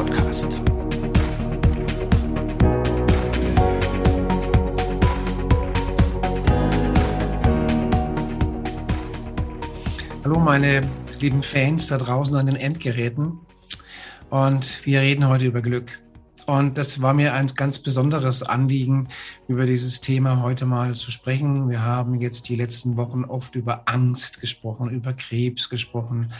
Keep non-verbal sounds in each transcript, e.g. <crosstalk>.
Podcast. Hallo meine lieben Fans da draußen an den Endgeräten. Und wir reden heute über Glück. Und das war mir ein ganz besonderes Anliegen, über dieses Thema heute mal zu sprechen. Wir haben jetzt die letzten Wochen oft über Angst gesprochen, über Krebs gesprochen,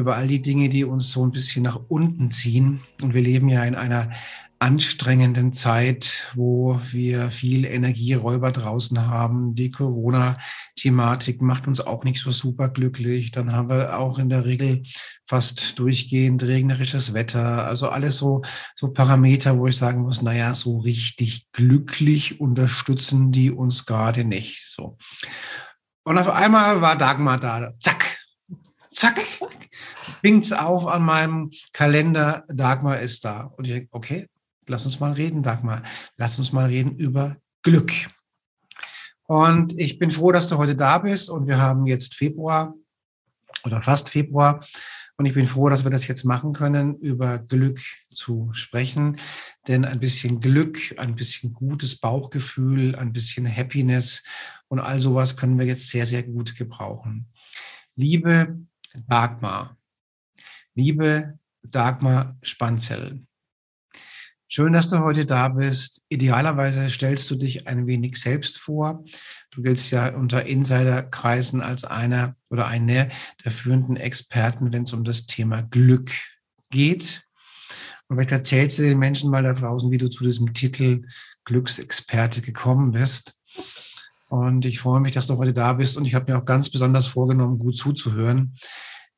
über all die Dinge, die uns so ein bisschen nach unten ziehen. Und wir leben ja in einer anstrengenden Zeit, wo wir viel Energieräuber draußen haben. Die Corona-Thematik macht uns auch nicht so super glücklich. Dann haben wir auch in der Regel fast durchgehend regnerisches Wetter. Also alles so, so Parameter, wo ich sagen muss, naja, so richtig glücklich unterstützen die uns gerade nicht. So. Und auf einmal war Dagmar da. Zack, zack, bingt's auf an meinem Kalender. Dagmar ist da. Und ich denke, okay, lass uns mal reden, Dagmar. Lass uns mal reden über Glück. Und ich bin froh, dass du heute da bist und wir haben jetzt Februar oder fast Februar. Und ich bin froh, dass wir das jetzt machen können, über Glück zu sprechen. Denn ein bisschen Glück, ein bisschen gutes Bauchgefühl, ein bisschen Happiness und all sowas können wir jetzt sehr, sehr gut gebrauchen. Liebe Dagmar, liebe Dagmar Spanzell, Schön, dass du heute da bist. Idealerweise stellst du dich ein wenig selbst vor. Du giltst ja unter Insiderkreisen als einer oder eine der führenden Experten, wenn es um das Thema Glück geht. Und vielleicht erzählst du den Menschen mal da draußen, wie du zu diesem Titel Glücksexperte gekommen bist. Und ich freue mich, dass du heute da bist. Und ich habe mir auch ganz besonders vorgenommen, gut zuzuhören,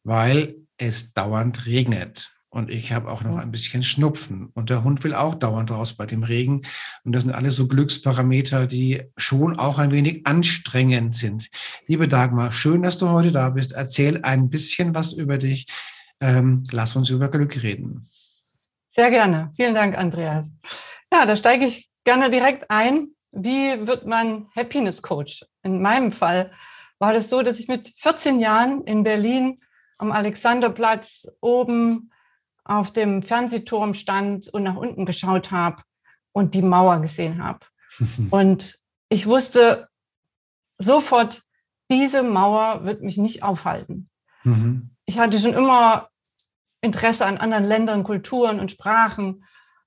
weil es dauernd regnet. Und ich habe auch noch ein bisschen Schnupfen. Und der Hund will auch dauernd raus bei dem Regen. Und das sind alles so Glücksparameter, die schon auch ein wenig anstrengend sind. Liebe Dagmar, schön, dass du heute da bist. Erzähl ein bisschen was über dich. Ähm, lass uns über Glück reden. Sehr gerne. Vielen Dank, Andreas. Ja, da steige ich gerne direkt ein. Wie wird man Happiness Coach? In meinem Fall war das so, dass ich mit 14 Jahren in Berlin am Alexanderplatz oben auf dem Fernsehturm stand und nach unten geschaut habe und die Mauer gesehen habe. <laughs> und ich wusste sofort, diese Mauer wird mich nicht aufhalten. Mhm. Ich hatte schon immer Interesse an anderen Ländern, Kulturen und Sprachen.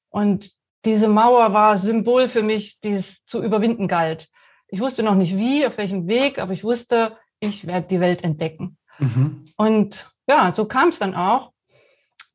Und diese Mauer war Symbol für mich, die es zu überwinden galt. Ich wusste noch nicht wie, auf welchem Weg, aber ich wusste, ich werde die Welt entdecken. Mhm. Und ja, so kam es dann auch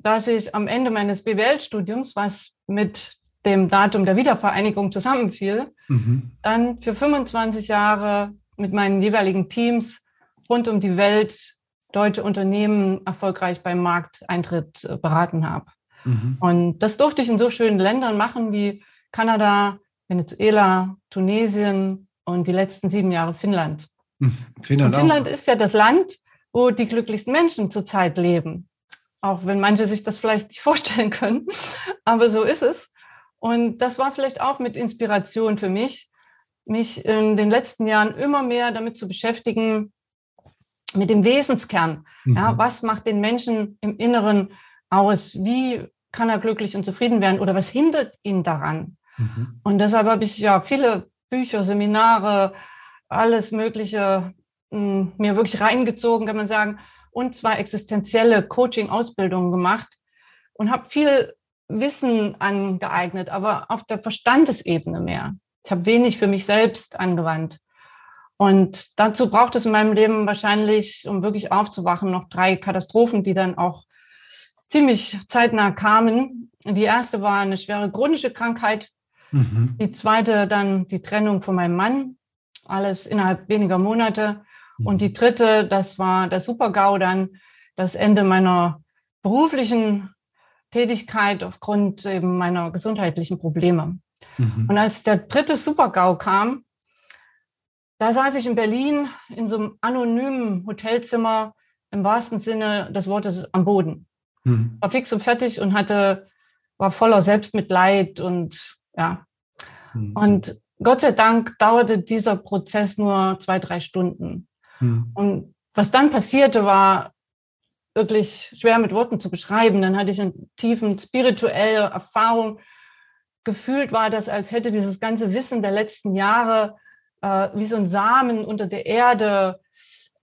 dass ich am Ende meines BWL-Studiums, was mit dem Datum der Wiedervereinigung zusammenfiel, mhm. dann für 25 Jahre mit meinen jeweiligen Teams rund um die Welt deutsche Unternehmen erfolgreich beim Markteintritt äh, beraten habe. Mhm. Und das durfte ich in so schönen Ländern machen wie Kanada, Venezuela, Tunesien und die letzten sieben Jahre Finnland. Mhm. Finnland, Finnland ist ja das Land, wo die glücklichsten Menschen zurzeit leben auch wenn manche sich das vielleicht nicht vorstellen können. <laughs> Aber so ist es. Und das war vielleicht auch mit Inspiration für mich, mich in den letzten Jahren immer mehr damit zu beschäftigen, mit dem Wesenskern. Mhm. Ja, was macht den Menschen im Inneren aus? Wie kann er glücklich und zufrieden werden? Oder was hindert ihn daran? Mhm. Und deshalb habe ich ja viele Bücher, Seminare, alles Mögliche mh, hm, mir wirklich reingezogen, kann man sagen und zwar existenzielle Coaching-Ausbildungen gemacht und habe viel Wissen angeeignet, aber auf der Verstandesebene mehr. Ich habe wenig für mich selbst angewandt. Und dazu braucht es in meinem Leben wahrscheinlich, um wirklich aufzuwachen, noch drei Katastrophen, die dann auch ziemlich zeitnah kamen. Die erste war eine schwere chronische Krankheit. Mhm. Die zweite dann die Trennung von meinem Mann. Alles innerhalb weniger Monate. Und die dritte, das war der Super-GAU dann, das Ende meiner beruflichen Tätigkeit aufgrund eben meiner gesundheitlichen Probleme. Mhm. Und als der dritte Supergau kam, da saß ich in Berlin in so einem anonymen Hotelzimmer im wahrsten Sinne des Wortes am Boden. Mhm. War fix und fertig und hatte, war voller Selbstmitleid und ja. Mhm. Und Gott sei Dank dauerte dieser Prozess nur zwei, drei Stunden. Mhm. Und was dann passierte, war wirklich schwer mit Worten zu beschreiben. Dann hatte ich eine tiefen spirituelle Erfahrung. Gefühlt war das, als hätte dieses ganze Wissen der letzten Jahre äh, wie so ein Samen unter der Erde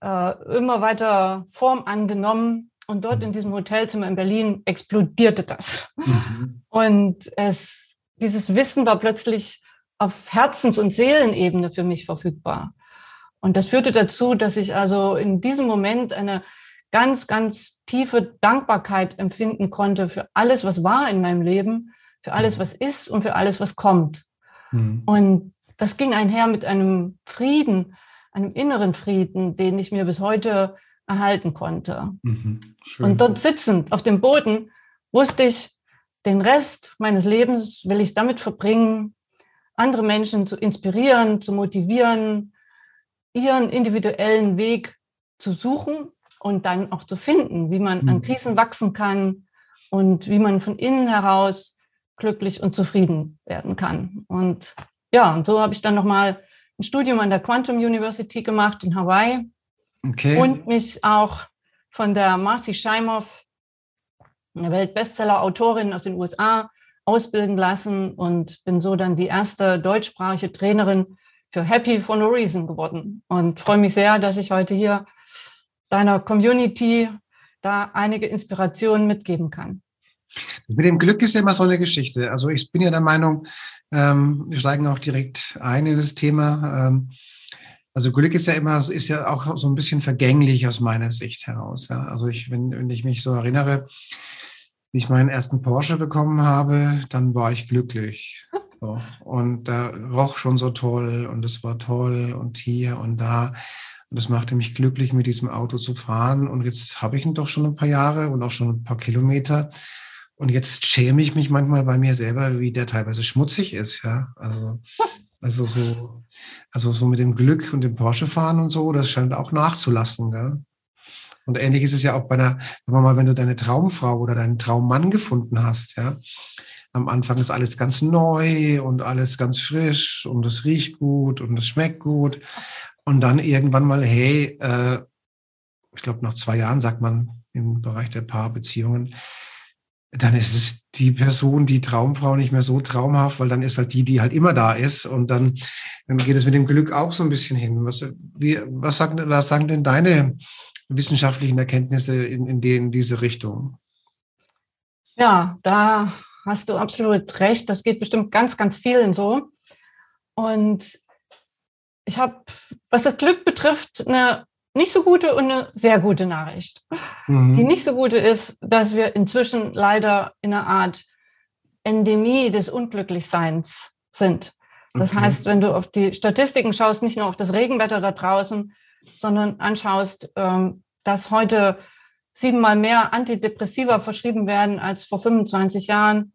äh, immer weiter Form angenommen. Und dort in diesem Hotelzimmer in Berlin explodierte das. Mhm. Und es, dieses Wissen war plötzlich auf Herzens- und Seelenebene für mich verfügbar. Und das führte dazu, dass ich also in diesem Moment eine ganz, ganz tiefe Dankbarkeit empfinden konnte für alles, was war in meinem Leben, für alles, mhm. was ist und für alles, was kommt. Mhm. Und das ging einher mit einem Frieden, einem inneren Frieden, den ich mir bis heute erhalten konnte. Mhm. Und dort sitzend auf dem Boden wusste ich, den Rest meines Lebens will ich damit verbringen, andere Menschen zu inspirieren, zu motivieren, ihren individuellen Weg zu suchen und dann auch zu finden, wie man an mhm. Krisen wachsen kann und wie man von innen heraus glücklich und zufrieden werden kann. Und ja, und so habe ich dann nochmal ein Studium an der Quantum University gemacht in Hawaii okay. und mich auch von der Marcy Scheimoff, eine Weltbestseller-Autorin aus den USA, ausbilden lassen und bin so dann die erste deutschsprachige Trainerin für Happy for No Reason geworden und freue mich sehr, dass ich heute hier deiner Community da einige Inspirationen mitgeben kann. Mit dem Glück ist ja immer so eine Geschichte. Also ich bin ja der Meinung, ähm, wir steigen auch direkt ein in das Thema. Ähm, also Glück ist ja immer, ist ja auch so ein bisschen vergänglich aus meiner Sicht heraus. Ja. Also ich, wenn, wenn ich mich so erinnere, wie ich meinen ersten Porsche bekommen habe, dann war ich glücklich. <laughs> So. Und da roch schon so toll und es war toll und hier und da. Und das machte mich glücklich, mit diesem Auto zu fahren. Und jetzt habe ich ihn doch schon ein paar Jahre und auch schon ein paar Kilometer. Und jetzt schäme ich mich manchmal bei mir selber, wie der teilweise schmutzig ist, ja. Also, <laughs> also so, also so mit dem Glück und dem Porsche fahren und so, das scheint auch nachzulassen, gell? Und ähnlich ist es ja auch bei einer, sagen wir mal, wenn du deine Traumfrau oder deinen Traummann gefunden hast, ja. Am Anfang ist alles ganz neu und alles ganz frisch und es riecht gut und es schmeckt gut. Und dann irgendwann mal, hey, äh, ich glaube, nach zwei Jahren sagt man im Bereich der Paarbeziehungen, dann ist es die Person, die Traumfrau nicht mehr so traumhaft, weil dann ist halt die, die halt immer da ist. Und dann, dann geht es mit dem Glück auch so ein bisschen hin. Was, wie, was, sagen, was sagen denn deine wissenschaftlichen Erkenntnisse in, in, die, in diese Richtung? Ja, da hast du absolut recht. Das geht bestimmt ganz, ganz vielen so. Und ich habe, was das Glück betrifft, eine nicht so gute und eine sehr gute Nachricht. Mhm. Die nicht so gute ist, dass wir inzwischen leider in einer Art Endemie des Unglücklichseins sind. Das okay. heißt, wenn du auf die Statistiken schaust, nicht nur auf das Regenwetter da draußen, sondern anschaust, ähm, dass heute siebenmal mehr Antidepressiva verschrieben werden als vor 25 Jahren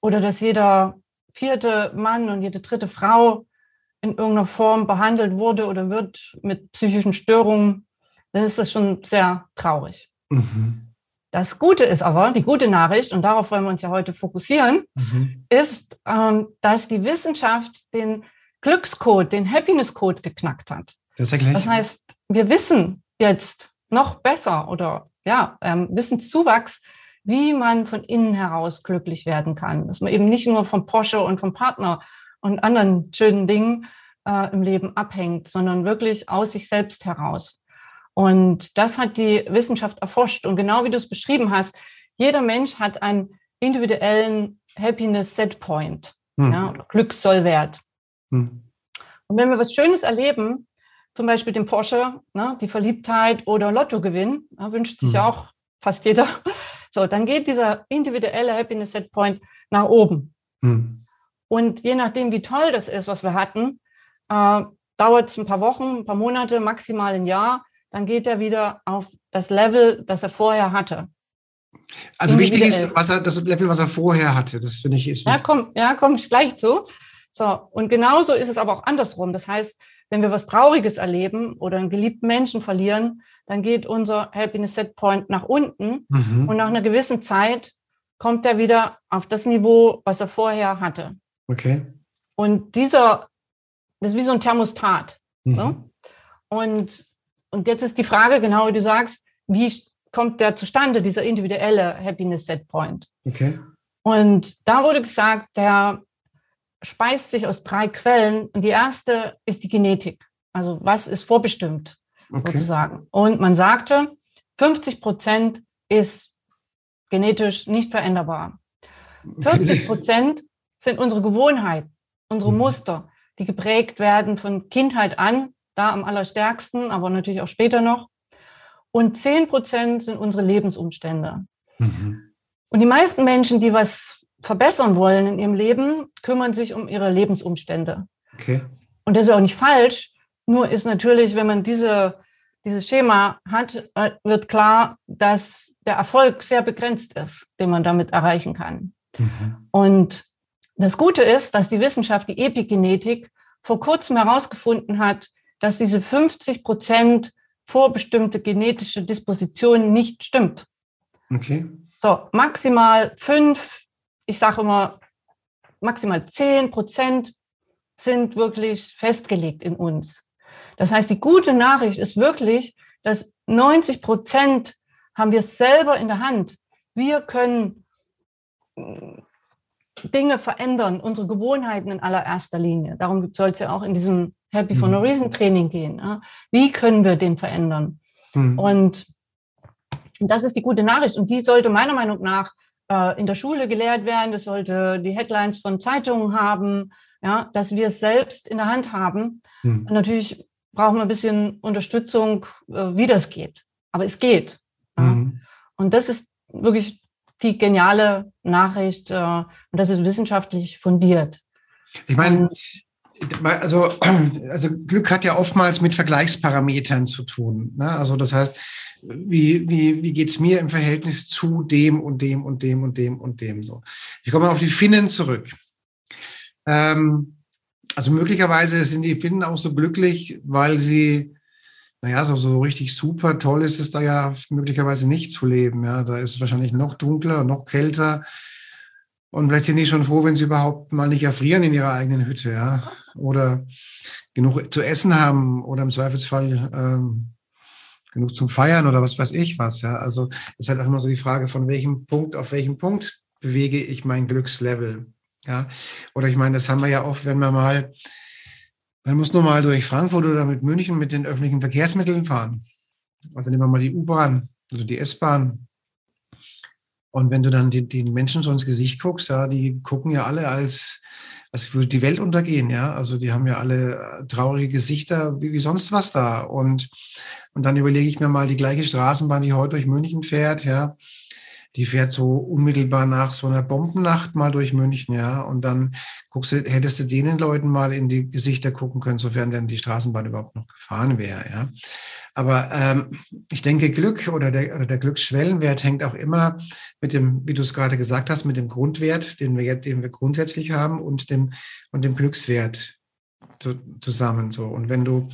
oder dass jeder vierte Mann und jede dritte Frau in irgendeiner Form behandelt wurde oder wird mit psychischen Störungen, dann ist das schon sehr traurig. Mhm. Das Gute ist aber, die gute Nachricht, und darauf wollen wir uns ja heute fokussieren, mhm. ist, ähm, dass die Wissenschaft den Glückscode, den Happiness-Code geknackt hat. Das, das heißt, wir wissen jetzt noch besser oder ja, ähm, Wissenszuwachs, wie man von innen heraus glücklich werden kann. Dass man eben nicht nur vom Porsche und vom Partner und anderen schönen Dingen äh, im Leben abhängt, sondern wirklich aus sich selbst heraus. Und das hat die Wissenschaft erforscht. Und genau wie du es beschrieben hast, jeder Mensch hat einen individuellen Happiness Set Point, hm. ja, Glückssollwert. Hm. Und wenn wir was Schönes erleben, zum Beispiel den Porsche, ne, die Verliebtheit oder Lottogewinn, ja, wünscht sich ja hm. auch fast jeder. <laughs> So, dann geht dieser individuelle Happiness Set Point nach oben. Hm. Und je nachdem, wie toll das ist, was wir hatten, äh, dauert es ein paar Wochen, ein paar Monate, maximal ein Jahr, dann geht er wieder auf das Level, das er vorher hatte. Also wichtig ist, was er, das Level, was er vorher hatte. Das finde ich ist. Ja, komm, ja, komm ich gleich zu. So, und genauso ist es aber auch andersrum. Das heißt, wenn wir was Trauriges erleben oder einen geliebten Menschen verlieren, dann geht unser Happiness Set Point nach unten mhm. und nach einer gewissen Zeit kommt er wieder auf das Niveau, was er vorher hatte. Okay. Und dieser, das ist wie so ein Thermostat. Mhm. So? Und, und jetzt ist die Frage, genau wie du sagst, wie kommt der zustande, dieser individuelle Happiness Set Point? Okay. Und da wurde gesagt, der speist sich aus drei Quellen. Und die erste ist die Genetik. Also was ist vorbestimmt okay. sozusagen. Und man sagte, 50 Prozent ist genetisch nicht veränderbar. 40 Prozent sind unsere Gewohnheiten, unsere mhm. Muster, die geprägt werden von Kindheit an, da am allerstärksten, aber natürlich auch später noch. Und 10 Prozent sind unsere Lebensumstände. Mhm. Und die meisten Menschen, die was verbessern wollen in ihrem Leben, kümmern sich um ihre Lebensumstände. Okay. Und das ist auch nicht falsch. Nur ist natürlich, wenn man diese, dieses Schema hat, äh, wird klar, dass der Erfolg sehr begrenzt ist, den man damit erreichen kann. Mhm. Und das Gute ist, dass die Wissenschaft, die Epigenetik, vor kurzem herausgefunden hat, dass diese 50 Prozent vorbestimmte genetische Disposition nicht stimmt. Okay. So, maximal fünf ich sage immer, maximal 10 Prozent sind wirklich festgelegt in uns. Das heißt, die gute Nachricht ist wirklich, dass 90 Prozent haben wir selber in der Hand. Wir können Dinge verändern, unsere Gewohnheiten in allererster Linie. Darum soll es ja auch in diesem Happy for No mhm. Reason Training gehen. Wie können wir den verändern? Mhm. Und das ist die gute Nachricht. Und die sollte meiner Meinung nach äh, in der Schule gelehrt werden, das sollte die Headlines von Zeitungen haben, ja, dass wir es selbst in der Hand haben. Hm. natürlich brauchen wir ein bisschen Unterstützung, äh, wie das geht. Aber es geht. Hm. Und das ist wirklich die geniale Nachricht äh, und das ist wissenschaftlich fundiert. Ich meine, also, <clears throat> also Glück hat ja oftmals mit Vergleichsparametern zu tun. Ne? Also das heißt, wie, wie, wie geht's mir im Verhältnis zu dem und dem und dem und dem und dem so. Ich komme auf die Finnen zurück. Ähm, also möglicherweise sind die Finnen auch so glücklich, weil sie, naja, so, so richtig super toll ist es da ja möglicherweise nicht zu leben. Ja, da ist es wahrscheinlich noch dunkler, noch kälter. Und vielleicht sind die schon froh, wenn sie überhaupt mal nicht erfrieren in ihrer eigenen Hütte, ja. Oder genug zu essen haben oder im Zweifelsfall ähm, genug zum Feiern oder was weiß ich was. Ja, also ist halt auch immer so die Frage, von welchem Punkt auf welchem Punkt bewege ich mein Glückslevel. Ja, oder ich meine, das haben wir ja oft, wenn wir mal, man muss nur mal durch Frankfurt oder mit München mit den öffentlichen Verkehrsmitteln fahren. Also nehmen wir mal die U-Bahn, also die S-Bahn. Und wenn du dann die, die Menschen so ins Gesicht guckst, ja, die gucken ja alle als, als würde die Welt untergehen, ja. Also die haben ja alle traurige Gesichter, wie, wie sonst was da. Und und dann überlege ich mir mal die gleiche Straßenbahn, die heute durch München fährt, ja. Die fährt so unmittelbar nach so einer Bombennacht mal durch München, ja. Und dann guckst du, hättest du denen Leuten mal in die Gesichter gucken können, sofern denn die Straßenbahn überhaupt noch gefahren wäre, ja. Aber ähm, ich denke, Glück oder der, oder der Glücksschwellenwert hängt auch immer mit dem, wie du es gerade gesagt hast, mit dem Grundwert, den wir, den wir grundsätzlich haben und dem, und dem Glückswert zusammen. So. Und wenn du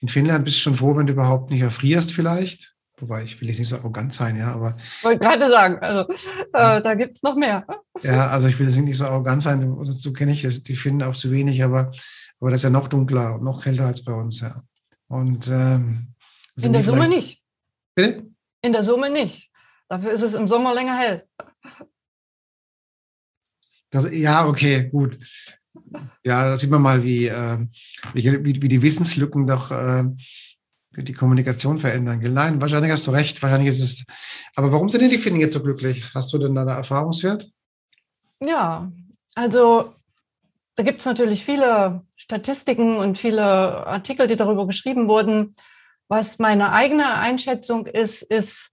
in Finnland bist schon froh, wenn du überhaupt nicht erfrierst, vielleicht. Wobei ich will jetzt nicht so arrogant sein, ja, aber. Ich wollte gerade sagen, also äh, da gibt es noch mehr. Ja, also ich will jetzt nicht so arrogant sein, so kenne ich die Finnen auch zu wenig, aber, aber das ist ja noch dunkler und noch kälter als bei uns, ja. Und ähm, in der Summe nicht. Bitte? In der Summe nicht. Dafür ist es im Sommer länger hell. Das, ja, okay, gut. Ja, da sieht man mal, wie, äh, wie, wie, die Wissenslücken doch äh, die Kommunikation verändern. Nein, wahrscheinlich hast du recht. Wahrscheinlich ist es. Aber warum sind denn die Finnen jetzt so glücklich? Hast du denn da einen Erfahrungswert? Ja, also da gibt es natürlich viele Statistiken und viele Artikel, die darüber geschrieben wurden. Was meine eigene Einschätzung ist, ist,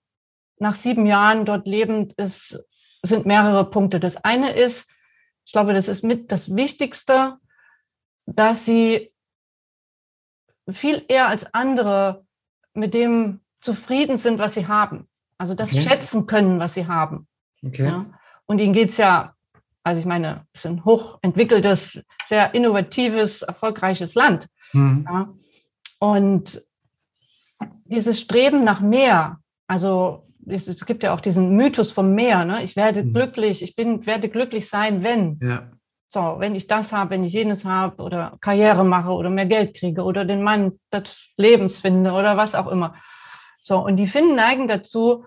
nach sieben Jahren dort lebend ist, sind mehrere Punkte. Das eine ist, ich glaube, das ist mit das Wichtigste, dass sie viel eher als andere mit dem zufrieden sind, was sie haben. also das okay. schätzen können, was sie haben. Okay. Ja? Und ihnen geht es ja, also ich meine, es ist ein hochentwickeltes, sehr innovatives, erfolgreiches Land. Mhm. Ja? Und dieses Streben nach mehr, also es, es, gibt ja auch diesen Mythos vom Meer, ne? ich werde mhm. glücklich, ich bin, werde glücklich sein, wenn. Ja. So, wenn ich das habe, wenn ich jenes habe oder Karriere mache oder mehr Geld kriege oder den Mann des Lebens finde oder was auch immer. So, und die finden neigen dazu,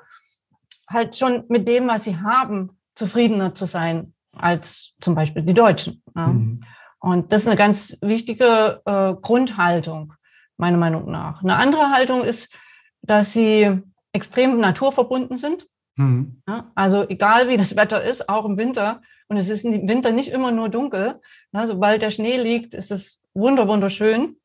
halt schon mit dem, was sie haben, zufriedener zu sein als zum Beispiel die Deutschen. Ja. Mhm. Und das ist eine ganz wichtige äh, Grundhaltung, meiner Meinung nach. Eine andere Haltung ist, dass sie extrem naturverbunden sind. Mhm. Ja, also egal wie das Wetter ist, auch im Winter. Und es ist im Winter nicht immer nur dunkel. Ja, sobald der Schnee liegt, ist es wunderschön.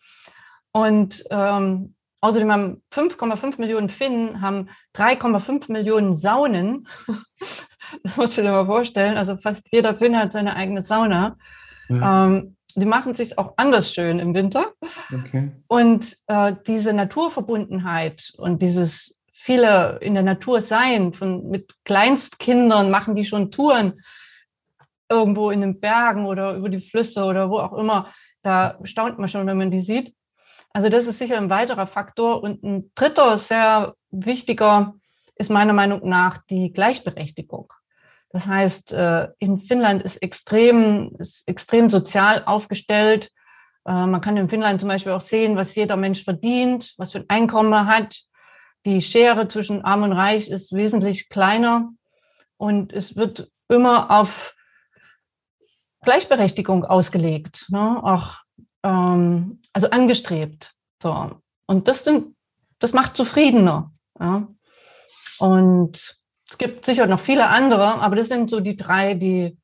Und ähm, außerdem haben 5,5 Millionen Finnen haben 3,5 Millionen Saunen. <laughs> das musst du dir mal vorstellen. Also fast jeder Finn hat seine eigene Sauna. Ja. Ähm, die machen sich auch anders schön im Winter. Okay. Und äh, diese Naturverbundenheit und dieses viele in der Natur sein. Von, mit Kleinstkindern machen die schon Touren irgendwo in den Bergen oder über die Flüsse oder wo auch immer. Da staunt man schon, wenn man die sieht. Also das ist sicher ein weiterer Faktor. Und ein dritter sehr wichtiger ist meiner Meinung nach die Gleichberechtigung. Das heißt, äh, in Finnland ist extrem, ist extrem sozial aufgestellt. Äh, man kann in Finnland zum Beispiel auch sehen, was jeder Mensch verdient, was für ein Einkommen er hat die Schere zwischen Arm und Reich ist wesentlich kleiner und es wird immer auf Gleichberechtigung ausgelegt, ne? auch ähm, also angestrebt. So. Und das, sind, das macht zufriedener. Ja? Und es gibt sicher noch viele andere, aber das sind so die drei, die,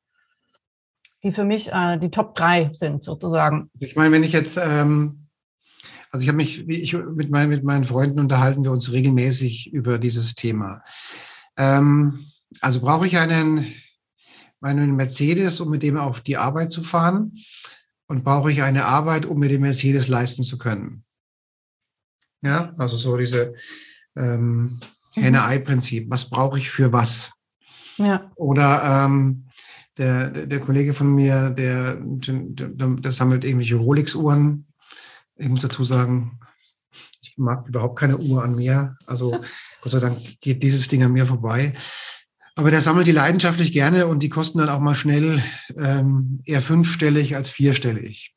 die für mich äh, die Top drei sind, sozusagen. Ich meine, wenn ich jetzt ähm also ich habe mich, wie ich mit, mein, mit meinen Freunden unterhalten wir uns regelmäßig über dieses Thema. Ähm, also brauche ich einen, meinen Mercedes, um mit dem auf die Arbeit zu fahren? Und brauche ich eine Arbeit, um mir den Mercedes leisten zu können? Ja, also so diese ähm, mhm. Henne-Ei-Prinzip. Was brauche ich für was? Ja. Oder ähm, der, der Kollege von mir, der, der, der sammelt irgendwelche Rolex-Uhren ich muss dazu sagen, ich mag überhaupt keine Uhr an mir. Also <laughs> Gott sei Dank geht dieses Ding an mir vorbei. Aber der sammelt die leidenschaftlich gerne und die kosten dann auch mal schnell ähm, eher fünfstellig als vierstellig.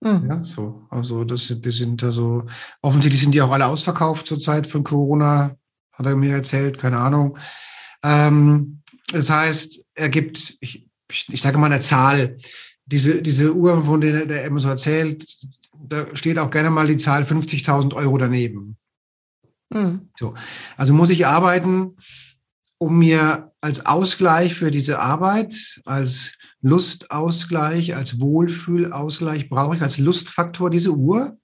Mhm. Ja, so. Also das, das sind da so, offensichtlich sind die auch alle ausverkauft zur Zeit von Corona, hat er mir erzählt, keine Ahnung. Ähm, das heißt, er gibt, ich, ich sage mal eine Zahl, diese, diese Uhr, von denen der immer so erzählt, da steht auch gerne mal die Zahl 50.000 Euro daneben. Mhm. So. Also muss ich arbeiten, um mir als Ausgleich für diese Arbeit, als Lustausgleich, als Wohlfühlausgleich, brauche ich als Lustfaktor diese Uhr?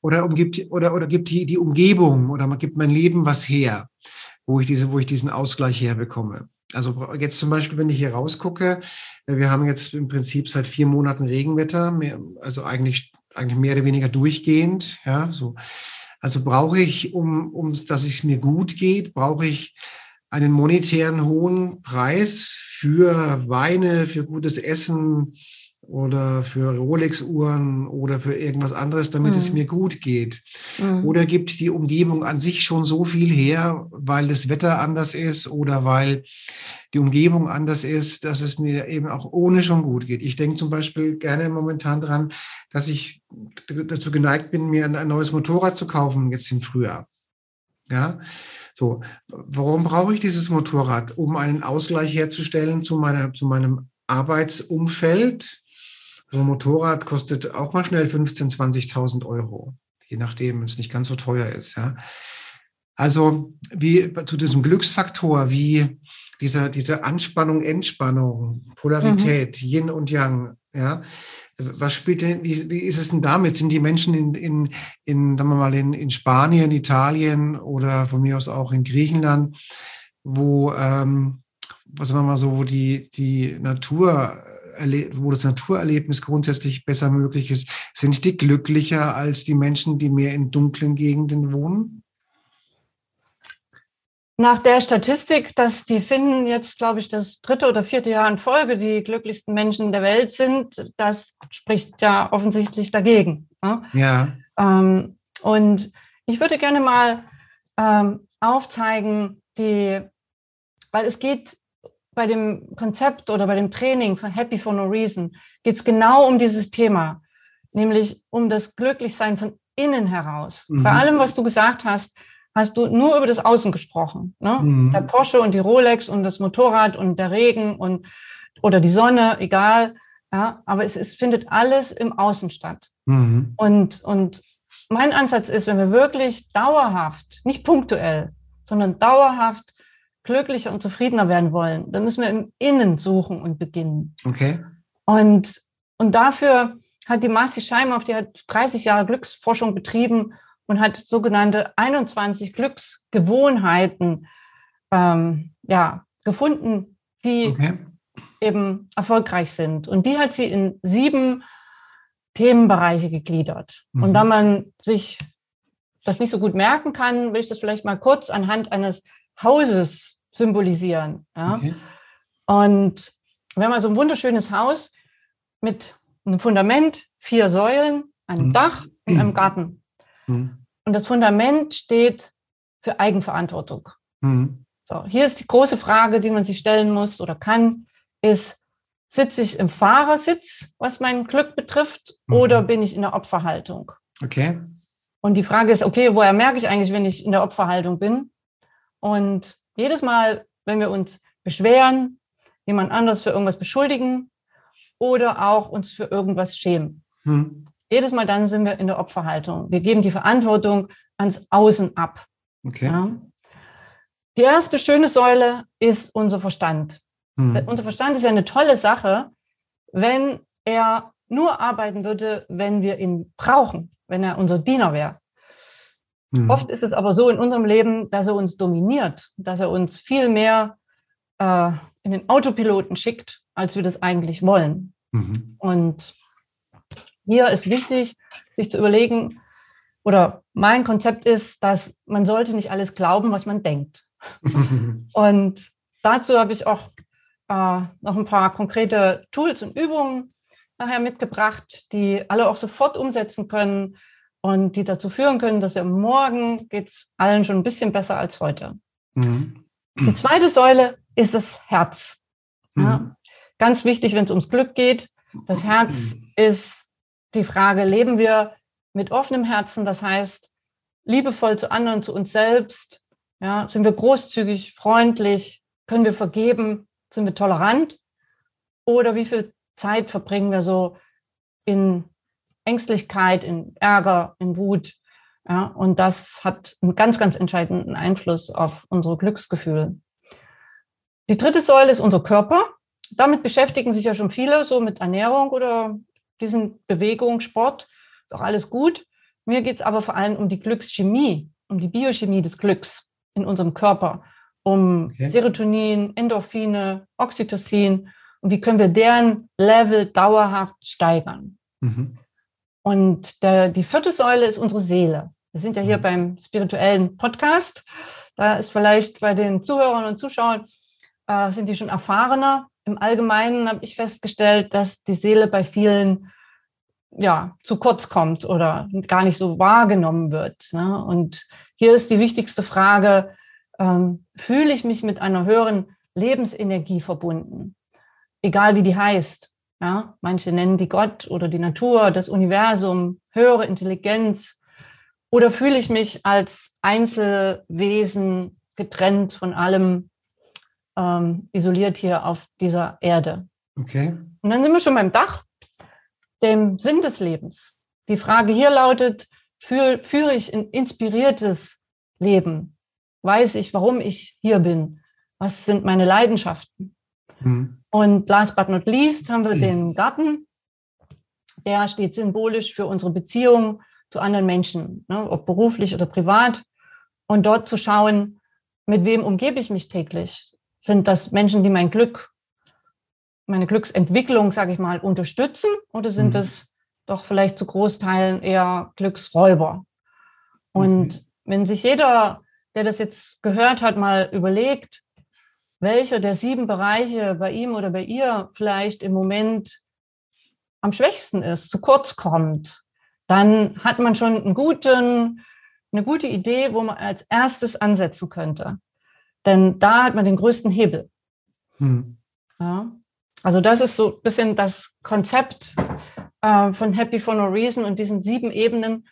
Oder, umgibt, oder, oder gibt die, die Umgebung oder gibt mein Leben was her, wo ich, diese, wo ich diesen Ausgleich herbekomme? Also jetzt zum Beispiel, wenn ich hier rausgucke, äh, wir haben jetzt im Prinzip seit vier Monaten Regenwetter, also eigentlich, eigentlich mehr oder weniger durchgehend. Ja, so. Also brauche ich, um, um dass es mir gut geht, brauche ich einen monetären hohen Preis für Weine, für gutes Essen, oder für Rolex-Uhren oder für irgendwas anderes, damit mhm. es mir gut geht? Mhm. Oder gibt die Umgebung an sich schon so viel her, weil das Wetter anders ist oder weil die Umgebung anders ist, dass es mir eben auch ohne schon gut geht? Ich denke zum Beispiel gerne momentan dran, dass ich dazu geneigt bin, mir ein, neues Motorrad zu kaufen jetzt im Frühjahr. Ja, so. Warum brauche ich dieses Motorrad? Um einen Ausgleich herzustellen zu meiner, zu meinem Arbeitsumfeld, so ein Motorrad kostet auch mal schnell 15.000, 20.000 Euro, je nachdem, es nicht ganz so teuer ist. Ja. Also wie zu diesem Glücksfaktor, wie dieser, diese Anspannung, Entspannung, Polarität, mhm. Yin und Yang, ja. Was spielt denn, wie, wie ist es denn damit? Sind die Menschen in, in, in sagen wir mal, in, in Spanien, Italien oder von mir aus auch in Griechenland, wo, ähm, was sagen wir mal so, wo die, die Natur wo das Naturerlebnis grundsätzlich besser möglich ist, sind die glücklicher als die Menschen, die mehr in dunklen Gegenden wohnen? Nach der Statistik, dass die Finnen jetzt, glaube ich, das dritte oder vierte Jahr in Folge die glücklichsten Menschen der Welt sind, das spricht ja offensichtlich dagegen. Ne? Ja. Ähm, und ich würde gerne mal ähm, aufzeigen, die, weil es geht bei dem Konzept oder bei dem Training von Happy for No Reason, geht es genau um dieses Thema, nämlich um das Glücklichsein von innen heraus. Mhm. Bei allem, was du gesagt hast, hast du nur über das Außen gesprochen. Ne? Mhm. Der Porsche und die Rolex und das Motorrad und der Regen und oder die Sonne, egal. Ja, aber es, es findet alles im Außen statt. Mhm. Und, und mein Ansatz ist, wenn wir wirklich dauerhaft, nicht punktuell, sondern dauerhaft glücklicher und zufriedener werden wollen, dann müssen wir im Innen suchen und beginnen. Okay. Und, und dafür hat die Marci Scheimer, die hat 30 Jahre Glücksforschung betrieben und hat sogenannte 21 Glücksgewohnheiten ähm, ja, gefunden, die okay. eben erfolgreich sind. Und die hat sie in sieben Themenbereiche gegliedert. Mhm. Und da man sich das nicht so gut merken kann, will ich das vielleicht mal kurz anhand eines Hauses symbolisieren. Ja? Okay. Und wir haben also ein wunderschönes Haus mit einem Fundament, vier Säulen, einem mhm. Dach und einem Garten. Mhm. Und das Fundament steht für Eigenverantwortung. Mhm. So, hier ist die große Frage, die man sich stellen muss oder kann, ist, sitze ich im Fahrersitz, was mein Glück betrifft, mhm. oder bin ich in der Opferhaltung? Okay. Und die Frage ist, okay, woher merke ich eigentlich, wenn ich in der Opferhaltung bin? Und jedes Mal, wenn wir uns beschweren, jemand anders für irgendwas beschuldigen oder auch uns für irgendwas schämen, hm. Jedes Mal dann sind wir in der Opferhaltung. Wir geben die Verantwortung ans Außen ab. Okay. Ja. Die erste schöne Säule ist unser Verstand. Mhm. Unser Verstand ist ja eine tolle Sache, wenn er nur arbeiten würde, wenn wir ihn brauchen, wenn er unser Diener wäre. Mhm. Oft ist es aber so in unserem Leben, dass er uns dominiert, dass er uns viel mehr äh, in den Autopiloten schickt, als wir das eigentlich wollen. Mhm. Und hier ist wichtig, sich zu überlegen, oder mein Konzept ist, dass man sollte nicht alles glauben, was man denkt. <laughs> und dazu habe ich auch äh, noch ein paar konkrete Tools und Übungen nachher mitgebracht, die alle auch sofort umsetzen können und die dazu führen können, dass ja morgen geht es allen schon ein bisschen besser als heute. Mhm. Die zweite Säule ist das Herz. Ja, mhm. Ganz wichtig, wenn es ums Glück geht. Das Herz mhm. ist die Frage, leben wir mit offenem Herzen, das heißt liebevoll zu anderen, zu uns selbst, ja, sind wir großzügig, freundlich, können wir vergeben, sind wir tolerant oder wie viel Zeit verbringen wir so in Ängstlichkeit, in Ärger, in Wut. Ja, und das hat einen ganz, ganz entscheidenden Einfluss auf unsere Glücksgefühle. Die dritte Säule ist unser Körper. Damit beschäftigen sich ja schon viele, so mit Ernährung oder diesen Bewegung, Sport, ist auch alles gut. Mir geht es aber vor allem um die Glückschemie, um die Biochemie des Glücks in unserem Körper, um okay. Serotonin, Endorphine, Oxytocin und wie können wir deren Level dauerhaft steigern. Mhm. Und der, die vierte Säule ist unsere Seele. Wir sind ja hier mhm. beim spirituellen Podcast. Da ist vielleicht bei den Zuhörern und Zuschauern, äh, sind die schon erfahrener im Allgemeinen habe ich festgestellt, dass die Seele bei vielen ja, zu kurz kommt oder gar nicht so wahrgenommen wird. Ne? Und hier ist die wichtigste Frage, ähm, fühle ich mich mit einer höheren Lebensenergie verbunden? Egal wie die heißt. Ja? Manche nennen die Gott oder die Natur, das Universum, höhere Intelligenz. Oder fühle ich mich als Einzelwesen getrennt von allem, ähm, isoliert hier auf dieser Erde. Okay. Und dann sind wir schon beim Dach, dem Sinn des Lebens. Die Frage hier lautet, führe, führe ich ein inspiriertes Leben? Weiß ich, warum ich hier bin? Was sind meine Leidenschaften? Mhm. Und last but not least haben wir den Garten. Der steht symbolisch für unsere Beziehung zu anderen Menschen, ne, ob beruflich oder privat. Und dort zu schauen, mit wem umgebe ich mich täglich? Sind das Menschen, die mein Glück, meine Glücksentwicklung, sage ich mal, unterstützen? Oder sind mhm. das doch vielleicht zu Großteilen eher Glücksräuber? Und okay. wenn sich jeder der das jetzt gehört hat, mal überlegt, welcher der sieben Bereiche bei ihm oder bei ihr vielleicht im Moment am schwächsten ist, zu kurz kommt, dann hat man schon einen guten, eine gute Idee, wo man als erstes ansetzen könnte. Denn da hat man den größten Hebel. Hm. Ja. Also das ist so ein bisschen das Konzept äh, von Happy for No Reason und diesen sieben Ebenen.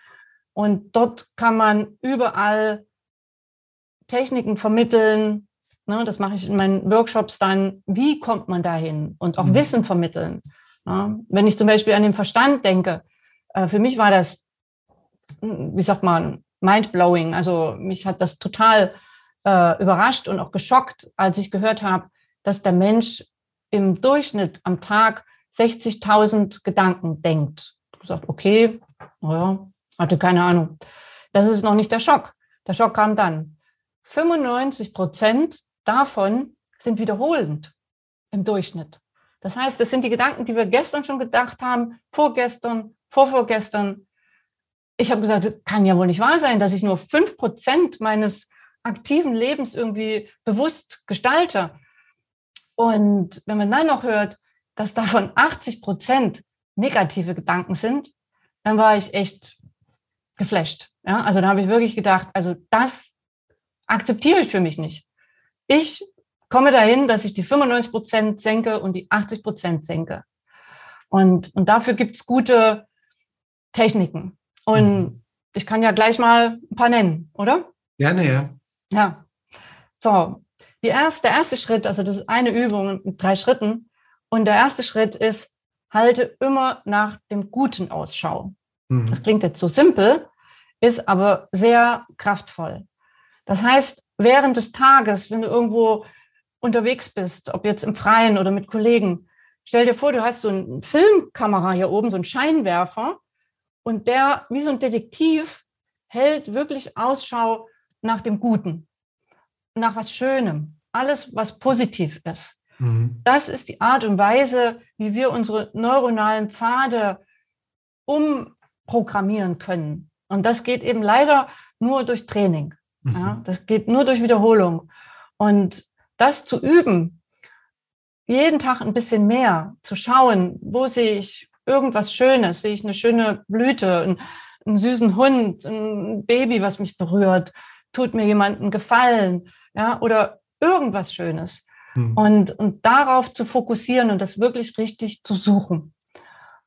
Und dort kann man überall Techniken vermitteln. Ne, das mache ich in meinen Workshops dann. Wie kommt man dahin? Und auch mhm. Wissen vermitteln. Ne? Wenn ich zum Beispiel an den Verstand denke, äh, für mich war das, wie sagt man, mind-blowing. Also mich hat das total äh, überrascht und auch geschockt, als ich gehört habe, dass der Mensch im Durchschnitt am Tag 60.000 Gedanken denkt. Du sagst, okay, naja, hatte keine Ahnung. Das ist noch nicht der Schock. Der Schock kam dann. 95 Prozent davon sind wiederholend im Durchschnitt. Das heißt, das sind die Gedanken, die wir gestern schon gedacht haben, vorgestern, vorvorgestern. Ich habe gesagt, das kann ja wohl nicht wahr sein, dass ich nur fünf Prozent meines aktiven Lebens irgendwie bewusst gestalte. Und wenn man dann noch hört, dass davon 80 Prozent negative Gedanken sind, dann war ich echt geflasht. Ja, also da habe ich wirklich gedacht, also das akzeptiere ich für mich nicht. Ich komme dahin, dass ich die 95 Prozent senke und die 80 Prozent senke. Und, und dafür gibt es gute Techniken. Und mhm. ich kann ja gleich mal ein paar nennen, oder? Gerne, ja. Ja. So, erste, der erste Schritt, also das ist eine Übung mit drei Schritten. Und der erste Schritt ist, halte immer nach dem Guten Ausschau. Mhm. Das klingt jetzt so simpel, ist aber sehr kraftvoll. Das heißt, während des Tages, wenn du irgendwo unterwegs bist, ob jetzt im Freien oder mit Kollegen, stell dir vor, du hast so eine Filmkamera hier oben, so einen Scheinwerfer, und der, wie so ein Detektiv, hält wirklich Ausschau nach dem Guten, nach was Schönem, alles, was positiv ist. Mhm. Das ist die Art und Weise, wie wir unsere neuronalen Pfade umprogrammieren können. Und das geht eben leider nur durch Training. Mhm. Ja, das geht nur durch Wiederholung. Und das zu üben, jeden Tag ein bisschen mehr, zu schauen, wo sehe ich irgendwas Schönes, sehe ich eine schöne Blüte, einen, einen süßen Hund, ein Baby, was mich berührt, tut mir jemand einen Gefallen, ja, oder irgendwas Schönes. Mhm. Und, und darauf zu fokussieren und das wirklich richtig zu suchen.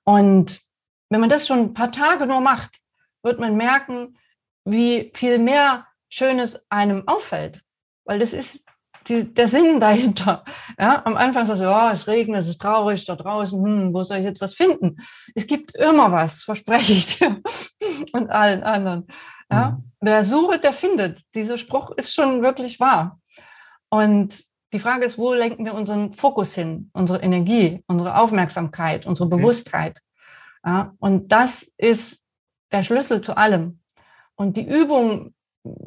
Und wenn man das schon ein paar Tage nur macht, wird man merken, wie viel mehr Schönes einem auffällt. Weil das ist die, der Sinn <laughs> dahinter. Ja, am Anfang sagst du, oh, es regnet, es ist traurig da draußen, hm, wo soll ich jetzt was finden? Es gibt immer was, verspreche ich dir <laughs> und allen anderen. Ja, mhm. Wer sucht, der findet. Dieser Spruch ist schon wirklich wahr. Und die Frage ist, wo lenken wir unseren Fokus hin, unsere Energie, unsere Aufmerksamkeit, unsere Bewusstheit? Ja, und das ist der Schlüssel zu allem. Und die Übungen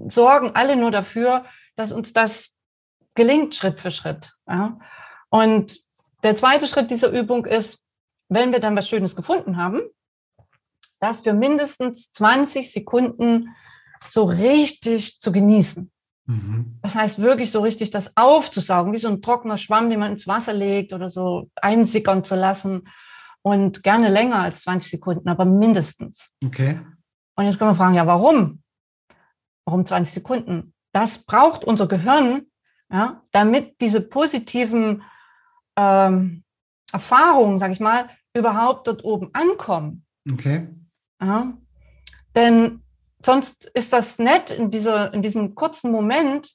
sorgen alle nur dafür, dass uns das gelingt Schritt für Schritt. Ja. Und der zweite Schritt dieser Übung ist, wenn wir dann was Schönes gefunden haben, das für mindestens 20 Sekunden so richtig zu genießen. Mhm. Das heißt wirklich so richtig das aufzusaugen, wie so ein trockener Schwamm, den man ins Wasser legt oder so einsickern zu lassen. Und gerne länger als 20 Sekunden, aber mindestens. Okay. Und jetzt kann man fragen, ja, warum? Warum 20 Sekunden? Das braucht unser Gehirn, ja, damit diese positiven ähm, Erfahrungen, sage ich mal, überhaupt dort oben ankommen. Okay. Ja. Denn sonst ist das nett in, dieser, in diesem kurzen Moment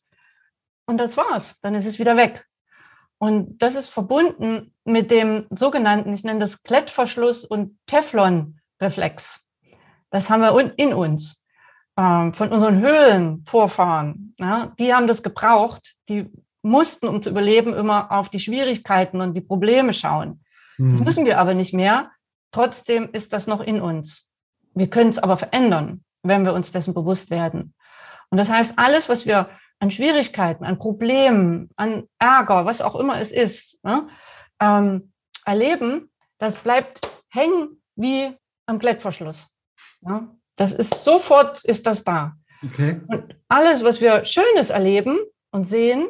und das war's. Dann ist es wieder weg. Und das ist verbunden mit dem sogenannten, ich nenne das Klettverschluss und Teflon-Reflex. Das haben wir in uns ähm, von unseren Höhlenvorfahren, ja, die haben das gebraucht. Die mussten, um zu überleben, immer auf die Schwierigkeiten und die Probleme schauen. Mhm. Das müssen wir aber nicht mehr. Trotzdem ist das noch in uns. Wir können es aber verändern, wenn wir uns dessen bewusst werden. Und das heißt, alles, was wir an Schwierigkeiten, an Problemen, an Ärger, was auch immer es ist, ne, ähm, erleben, das bleibt hängen wie am Klettverschluss. Ja? Das ist sofort ist das da. Okay. Und alles, was wir Schönes erleben und sehen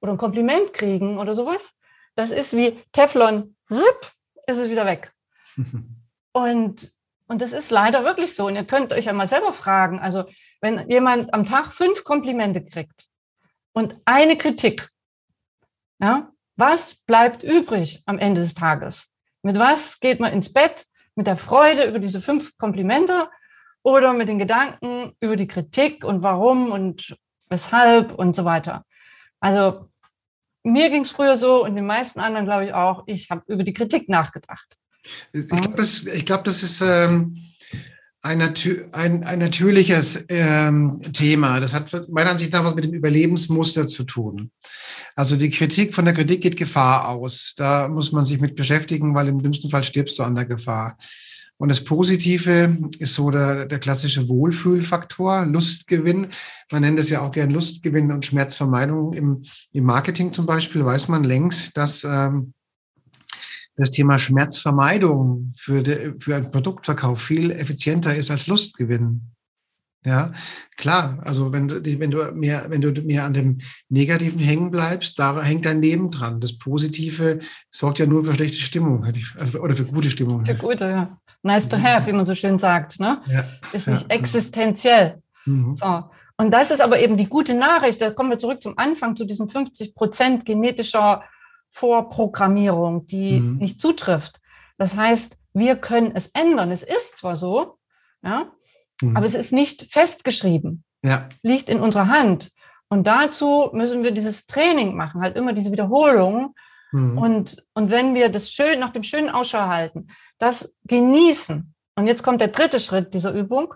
oder ein Kompliment kriegen oder sowas, das ist wie Teflon, ist es wieder weg. <laughs> und, und das ist leider wirklich so. Und ihr könnt euch ja mal selber fragen, also wenn jemand am Tag fünf Komplimente kriegt und eine Kritik, ja, was bleibt übrig am Ende des Tages? Mit was geht man ins Bett? Mit der Freude über diese fünf Komplimente oder mit den Gedanken über die Kritik und warum und weshalb und so weiter. Also mir ging es früher so und den meisten anderen glaube ich auch, ich habe über die Kritik nachgedacht. Ich glaube, das, glaub, das ist ähm, ein, ein, ein, natürliches ähm, Thema. Das hat meiner Ansicht nach was mit dem Überlebensmuster zu tun. Also die Kritik, von der Kritik geht Gefahr aus. Da muss man sich mit beschäftigen, weil im dümmsten Fall stirbst du an der Gefahr. Und das Positive ist so der, der klassische Wohlfühlfaktor, Lustgewinn. Man nennt es ja auch gern Lustgewinn und Schmerzvermeidung. Im, im Marketing zum Beispiel weiß man längst, dass ähm, das Thema Schmerzvermeidung für, de, für einen Produktverkauf viel effizienter ist als Lustgewinn. Ja, klar. Also wenn du, wenn du mehr, wenn du mehr an dem Negativen hängen bleibst, da hängt dein Leben dran. Das Positive sorgt ja nur für schlechte Stimmung also, oder für gute Stimmung. Für gute, ja. Nice to have, wie man so schön sagt. Ne? Ja, ist nicht ja, existenziell. Mhm. So. Und das ist aber eben die gute Nachricht. Da kommen wir zurück zum Anfang, zu diesen 50 Prozent genetischer Vorprogrammierung, die mhm. nicht zutrifft. Das heißt, wir können es ändern. Es ist zwar so, ja, Mhm. Aber es ist nicht festgeschrieben. Ja. Liegt in unserer Hand. Und dazu müssen wir dieses Training machen, halt immer diese Wiederholung. Mhm. Und, und wenn wir das schön, nach dem schönen Ausschau halten, das genießen. Und jetzt kommt der dritte Schritt dieser Übung.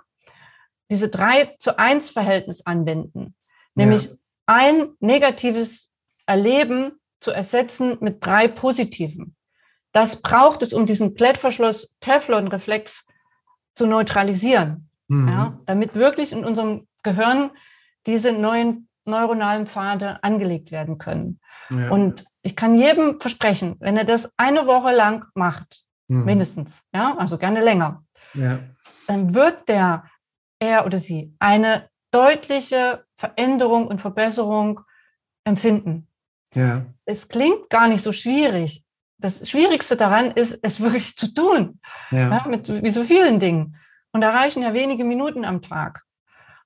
Diese drei zu eins Verhältnis anwenden. Nämlich ja. ein negatives Erleben zu ersetzen mit drei positiven. Das braucht es, um diesen Klettverschluss Teflon-Reflex zu neutralisieren mhm. ja, damit wirklich in unserem Gehirn diese neuen neuronalen Pfade angelegt werden können. Ja. Und ich kann jedem versprechen, wenn er das eine Woche lang macht, mhm. mindestens, ja, also gerne länger, ja. dann wird der, er oder sie, eine deutliche Veränderung und Verbesserung empfinden. Ja. Es klingt gar nicht so schwierig. Das Schwierigste daran ist, es <laughs> wirklich zu tun. Ja. ja mit wie so vielen Dingen. Und da reichen ja wenige Minuten am Tag.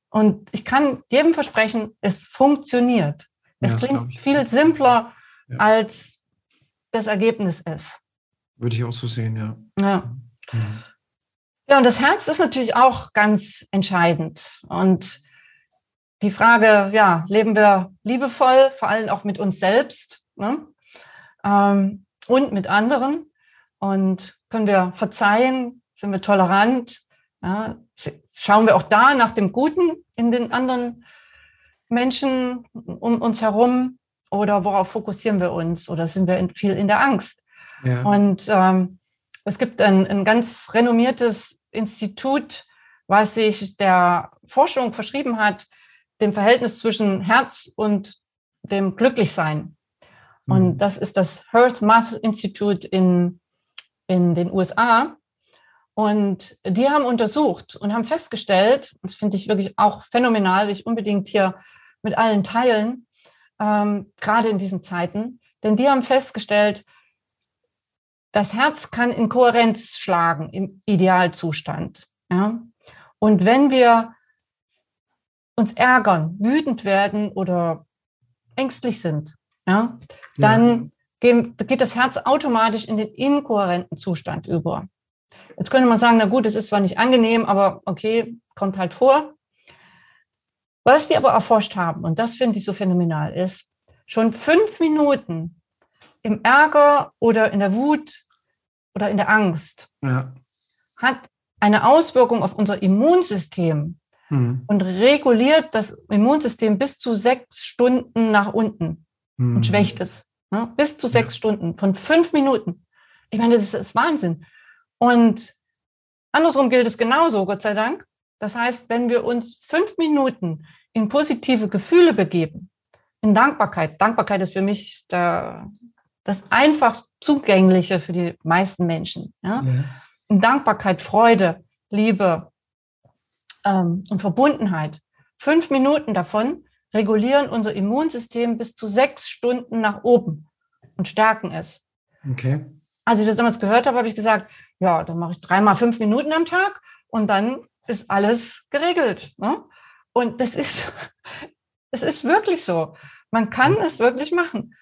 Und ich kann jedem versprechen, es funktioniert. Es ja, klingt viel simpler, ja. als das Ergebnis ist. Würde ich auch so sehen, ja. Ja. Mhm. Ja, und das Herz ist natürlich auch ganz entscheidend. Und die Frage, ja, leben wir liebevoll, vor allem auch mit uns selbst ne? ähm, und mit anderen? Und können wir verzeihen? Sind wir tolerant? Ja, schauen wir auch da nach dem Guten in den anderen Menschen um uns herum oder worauf fokussieren wir uns oder sind wir in, viel in der Angst? Ja. Und ähm, es gibt ein, ein ganz renommiertes Institut, was sich der Forschung verschrieben hat, dem Verhältnis zwischen Herz und dem Glücklichsein. Mhm. Und das ist das Hearth Math Institute in, in den USA. Und die haben untersucht und haben festgestellt, das finde ich wirklich auch phänomenal, will ich unbedingt hier mit allen teilen, ähm, gerade in diesen Zeiten, denn die haben festgestellt, das Herz kann in Kohärenz schlagen im Idealzustand. Ja? Und wenn wir uns ärgern, wütend werden oder ängstlich sind, ja, dann ja. geht das Herz automatisch in den inkohärenten Zustand über. Jetzt könnte man sagen, na gut, es ist zwar nicht angenehm, aber okay, kommt halt vor. Was die aber erforscht haben, und das finde ich so phänomenal, ist, schon fünf Minuten im Ärger oder in der Wut oder in der Angst ja. hat eine Auswirkung auf unser Immunsystem mhm. und reguliert das Immunsystem bis zu sechs Stunden nach unten mhm. und schwächt es. Ne? Bis zu sechs. Stunden von fünf Minuten. Ich meine, das ist Wahnsinn. Und andersrum gilt es genauso, Gott sei Dank. Das heißt, wenn wir uns fünf Minuten in positive Gefühle begeben, in Dankbarkeit, Dankbarkeit ist für mich der, das einfachst zugängliche für die meisten Menschen. Ja? ja. In Dankbarkeit, Freude, Liebe ähm, und Verbundenheit fünf Minuten davon regulieren unser Immunsystem bis zu sechs Stunden nach oben und stärken es. Okay. Als ich das damals gehört habe, habe ich gesagt, ja, dann mache ich dreimal fünf Minuten am Tag und dann ist alles geregelt. Ne? Und das ist, <laughs> es ist wirklich so. Man kann es wirklich machen.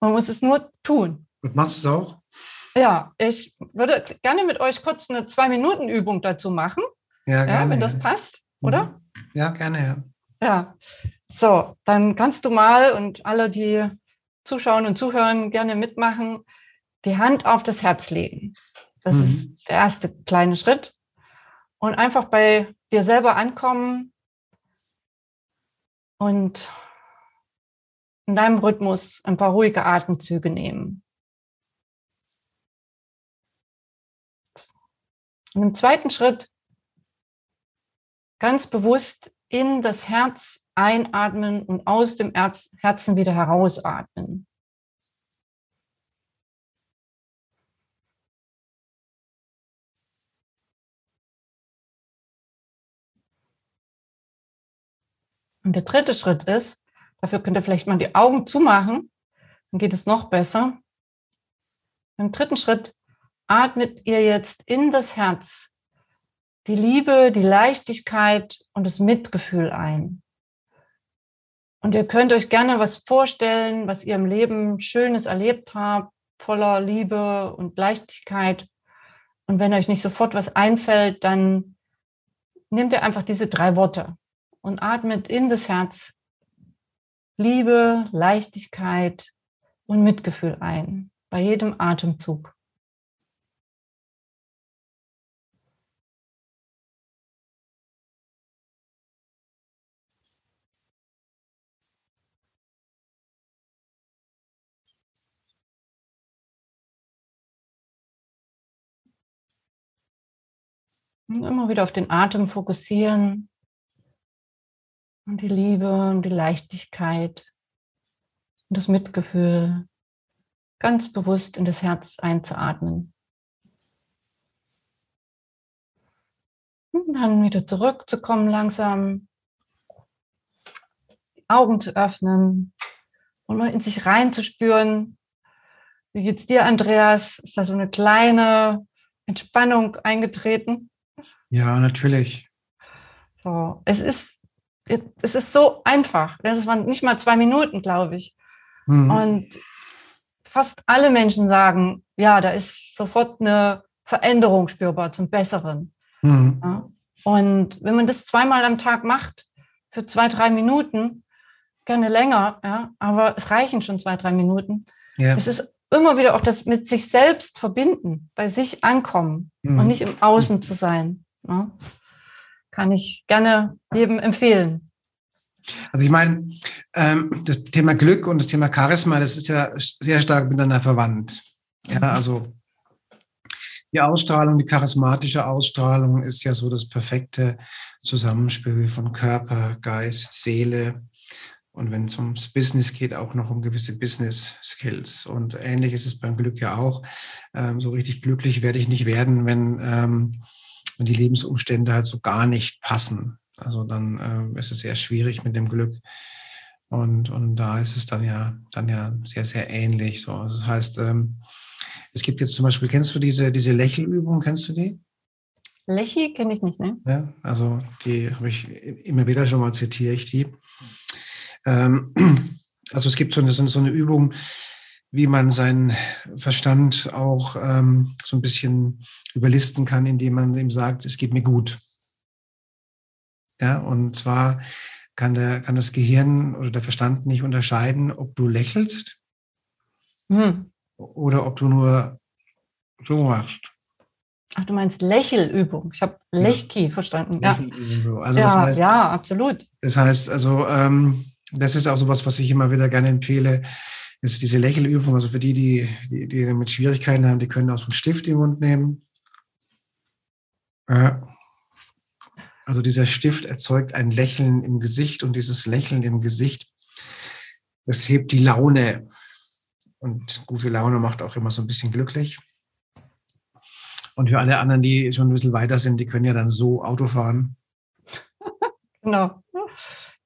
Man muss es nur tun. Und machst du es auch? Ja, ich würde gerne mit euch kurz eine Zwei-Minuten-Übung dazu machen. Ja, gerne. Ja, wenn das passt, oder? Mhm. Ja, gerne, ja. Ja. So, dann kannst du mal und alle, die zuschauen und zuhören, gerne mitmachen, die Hand auf das Herz legen. Das mhm. ist der erste kleine Schritt. Und einfach bei dir selber ankommen und in deinem Rhythmus ein paar ruhige Atemzüge nehmen. Und im zweiten Schritt ganz bewusst in das Herz einatmen und aus dem Herzen wieder herausatmen. Und der dritte Schritt ist, dafür könnt ihr vielleicht mal die Augen zumachen, dann geht es noch besser. Im dritten Schritt atmet ihr jetzt in das Herz die Liebe, die Leichtigkeit und das Mitgefühl ein. Und ihr könnt euch gerne was vorstellen, was ihr im Leben Schönes erlebt habt, voller Liebe und Leichtigkeit. Und wenn euch nicht sofort was einfällt, dann nehmt ihr einfach diese drei Worte und atmet in das Herz Liebe, Leichtigkeit und Mitgefühl ein bei jedem Atemzug. Immer wieder auf den Atem fokussieren und die Liebe und die Leichtigkeit und das Mitgefühl ganz bewusst in das Herz einzuatmen. Und dann wieder zurückzukommen langsam, die Augen zu öffnen und mal in sich reinzuspüren. Wie geht's dir, Andreas? Ist da so eine kleine Entspannung eingetreten? Ja, natürlich. So, es ist, es ist so einfach. Das waren nicht mal zwei Minuten, glaube ich. Mhm. Und fast alle Menschen sagen, ja, da ist sofort eine Veränderung spürbar zum Besseren. Mhm. Ja? Und wenn man das zweimal am Tag macht, für zwei, drei Minuten, gerne länger, ja, aber es reichen schon zwei, drei Minuten. Ja. Es ist immer wieder auch das mit sich selbst verbinden, bei sich ankommen mhm. und nicht im Außen zu sein. Ja. Kann ich gerne jedem empfehlen. Also ich meine, ähm, das Thema Glück und das Thema Charisma, das ist ja sehr stark miteinander verwandt. Ja, mhm. also die Ausstrahlung, die charismatische Ausstrahlung ist ja so das perfekte Zusammenspiel von Körper, Geist, Seele. Und wenn es ums Business geht, auch noch um gewisse Business Skills. Und ähnlich ist es beim Glück ja auch. Ähm, so richtig glücklich werde ich nicht werden, wenn, ähm, wenn die Lebensumstände halt so gar nicht passen. Also dann äh, ist es sehr schwierig mit dem Glück. Und, und da ist es dann ja, dann ja sehr, sehr ähnlich. So. Also das heißt, ähm, es gibt jetzt zum Beispiel, kennst du diese, diese Lächelübung, kennst du die? Lächi kenne ich nicht, ne? Ja, also die habe ich immer wieder schon mal zitiere ich die. Ähm, <clears throat> also es gibt so eine, so eine Übung, wie man seinen Verstand auch ähm, so ein bisschen überlisten kann, indem man ihm sagt, es geht mir gut. Ja, und zwar kann, der, kann das Gehirn oder der Verstand nicht unterscheiden, ob du lächelst hm. oder ob du nur so machst. Ach, du meinst Lächelübung. Ich habe Lechki ja. verstanden. Ja. Also ja, das heißt, ja, absolut. Das heißt, also, ähm, das ist auch sowas, was ich immer wieder gerne empfehle, ist diese Lächelübung. Also für die, die, die, die mit Schwierigkeiten haben, die können auch so einen Stift im Mund nehmen. Also dieser Stift erzeugt ein Lächeln im Gesicht und dieses Lächeln im Gesicht, das hebt die Laune. Und gute Laune macht auch immer so ein bisschen glücklich. Und für alle anderen, die schon ein bisschen weiter sind, die können ja dann so Auto fahren. <laughs> Genau.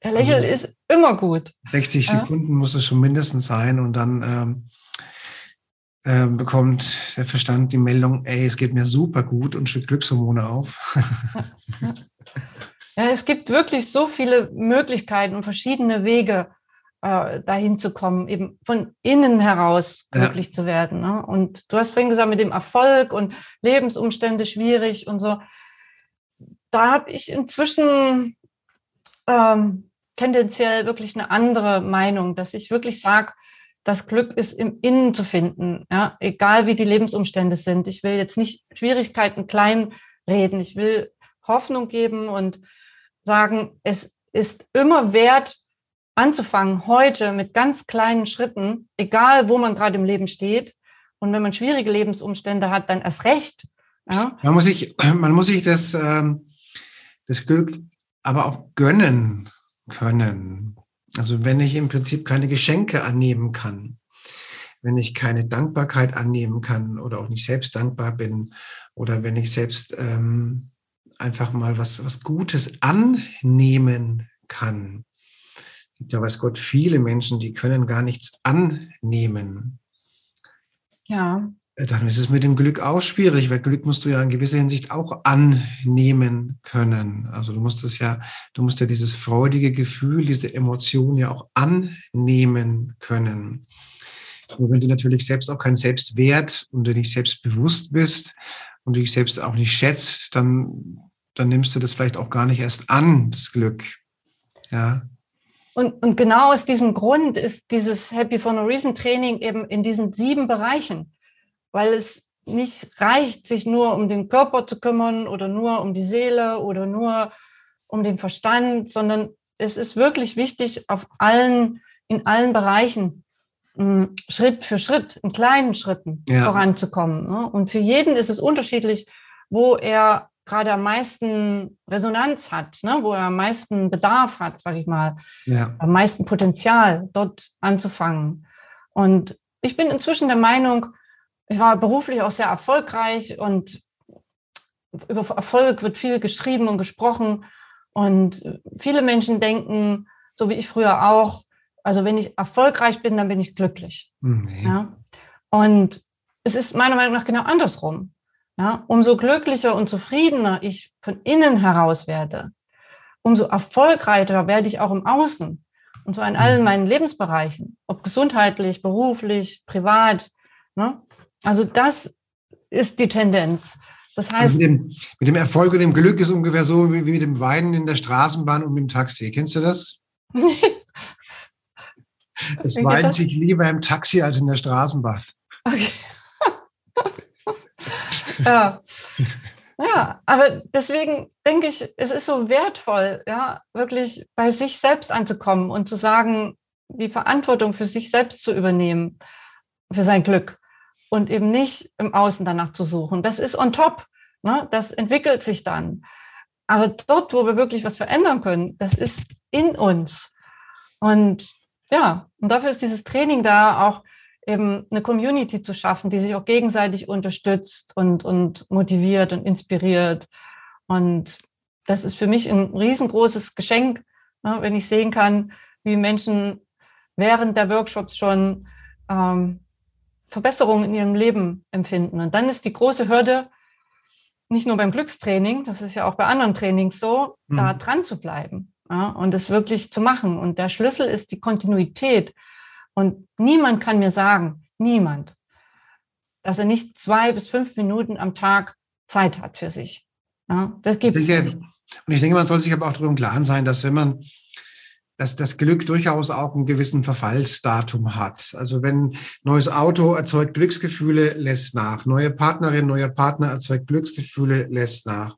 Er lächelt also ist immer gut. 60 ja? Sekunden muss es schon mindestens sein und dann ähm, äh, bekommt der Verstand die Meldung, ey, es geht mir super gut und schickt Glückshormone auf. ja. <laughs> ja, es gibt wirklich so viele Möglichkeiten und verschiedene Wege, äh, dahin zu kommen, eben von innen heraus glücklich ja. zu werden. Ne? Und du hast vorhin gesagt, mit dem Erfolg und Lebensumstände schwierig und so. Da habe ich inzwischen ähm, tendenziell wirklich eine andere Meinung, dass ich wirklich sage, das Glück ist im Innen zu finden, ja? egal wie die Lebensumstände sind. Ich will jetzt nicht Schwierigkeiten klein reden. Ich will Hoffnung geben und sagen, es ist immer wert, anzufangen, heute mit ganz kleinen Schritten, egal wo man gerade im Leben steht. Und wenn man schwierige Lebensumstände hat, dann erst recht. Ja? Man, muss sich, man muss sich das, ähm, das Glück aber auch gönnen können. Also wenn ich im Prinzip keine Geschenke annehmen kann, wenn ich keine Dankbarkeit annehmen kann oder auch nicht selbst dankbar bin oder wenn ich selbst ähm, einfach mal was, was Gutes annehmen kann, gibt ja, weiß Gott, viele Menschen, die können gar nichts annehmen. Ja. Äh, dann ist es mit dem Glück auch schwierig, weil Glück musst du ja in gewisser Hinsicht auch annehmen können. Also du musst es ja, du musst ja dieses freudige Gefühl, diese Emotion ja auch annehmen können. Nur wenn du natürlich selbst auch keinen Selbstwert und du nicht selbstbewusst bist und dich selbst auch nicht schätzt, dann, dann nimmst du das vielleicht auch gar nicht erst an, das Glück. Ja. Und, und genau aus diesem Grund ist dieses Happy for No Reason Training eben in diesen sieben Bereichen, weil es nicht reicht, sich nur um den Körper zu kümmern oder nur um die Seele oder nur um den Verstand, sondern es ist wirklich wichtig, auf allen, in allen Bereichen hm, Schritt für Schritt, in kleinen Schritten ja. voranzukommen. Ne? Und für jeden ist es unterschiedlich, wo er gerade am meisten Resonanz hat, ne, wo er am meisten Bedarf hat, sage ich mal, ja. am meisten Potenzial, dort anzufangen. Und ich bin inzwischen der Meinung, ich war beruflich auch sehr erfolgreich und über Erfolg wird viel geschrieben und gesprochen. Und viele Menschen denken, so wie ich früher auch, also wenn ich erfolgreich bin, dann bin ich glücklich. Nee. Ja? Und es ist meiner Meinung nach genau andersrum. Ja, umso glücklicher und zufriedener ich von innen heraus werde, umso erfolgreicher werde ich auch im Außen. Und zwar in allen mhm. meinen Lebensbereichen, ob gesundheitlich, beruflich, privat. Ne? Also das ist die Tendenz. Das heißt, also mit, dem, mit, dem, Erfolg und dem Glück ist ungefähr so wie, wie mit dem Weinen in der Straßenbahn und mit dem Taxi. Kennst du das? <laughs> es weint sich lieber im Taxi als in der Straßenbahn. Okay. <laughs> ja. Ja, aber deswegen denke ich, es ist so wertvoll, ja, wirklich bei sich selbst anzukommen und zu sagen, die Verantwortung für sich selbst zu übernehmen, für sein Glück und eben nicht im Außen danach zu suchen. Das ist on top, ne? das entwickelt sich dann. Aber dort, wo wir wirklich was verändern können, das ist in uns. Und ja, und dafür ist dieses Training da auch eben eine Community zu schaffen, die sich auch gegenseitig unterstützt und, und motiviert und inspiriert. Und das ist für mich ein riesengroßes Geschenk, ne, wenn ich sehen kann, wie Menschen während der Workshops schon ähm, Verbesserungen in ihrem Leben empfinden. Und dann ist die große Hürde, nicht nur beim Glückstraining, das ist ja auch bei anderen Trainings so, mhm. da dran zu bleiben ja, und es wirklich zu machen. Und der Schlüssel ist die Kontinuität. Und niemand kann mir sagen, niemand, dass er nicht zwei bis fünf Minuten am Tag Zeit hat für sich. Ja, das gibt es. Und ich denke, man soll sich aber auch darüber im Klaren sein, dass wenn man dass das Glück durchaus auch einen gewissen Verfallsdatum hat. Also wenn neues Auto erzeugt Glücksgefühle, lässt nach. Neue Partnerin, neuer Partner erzeugt Glücksgefühle, lässt nach.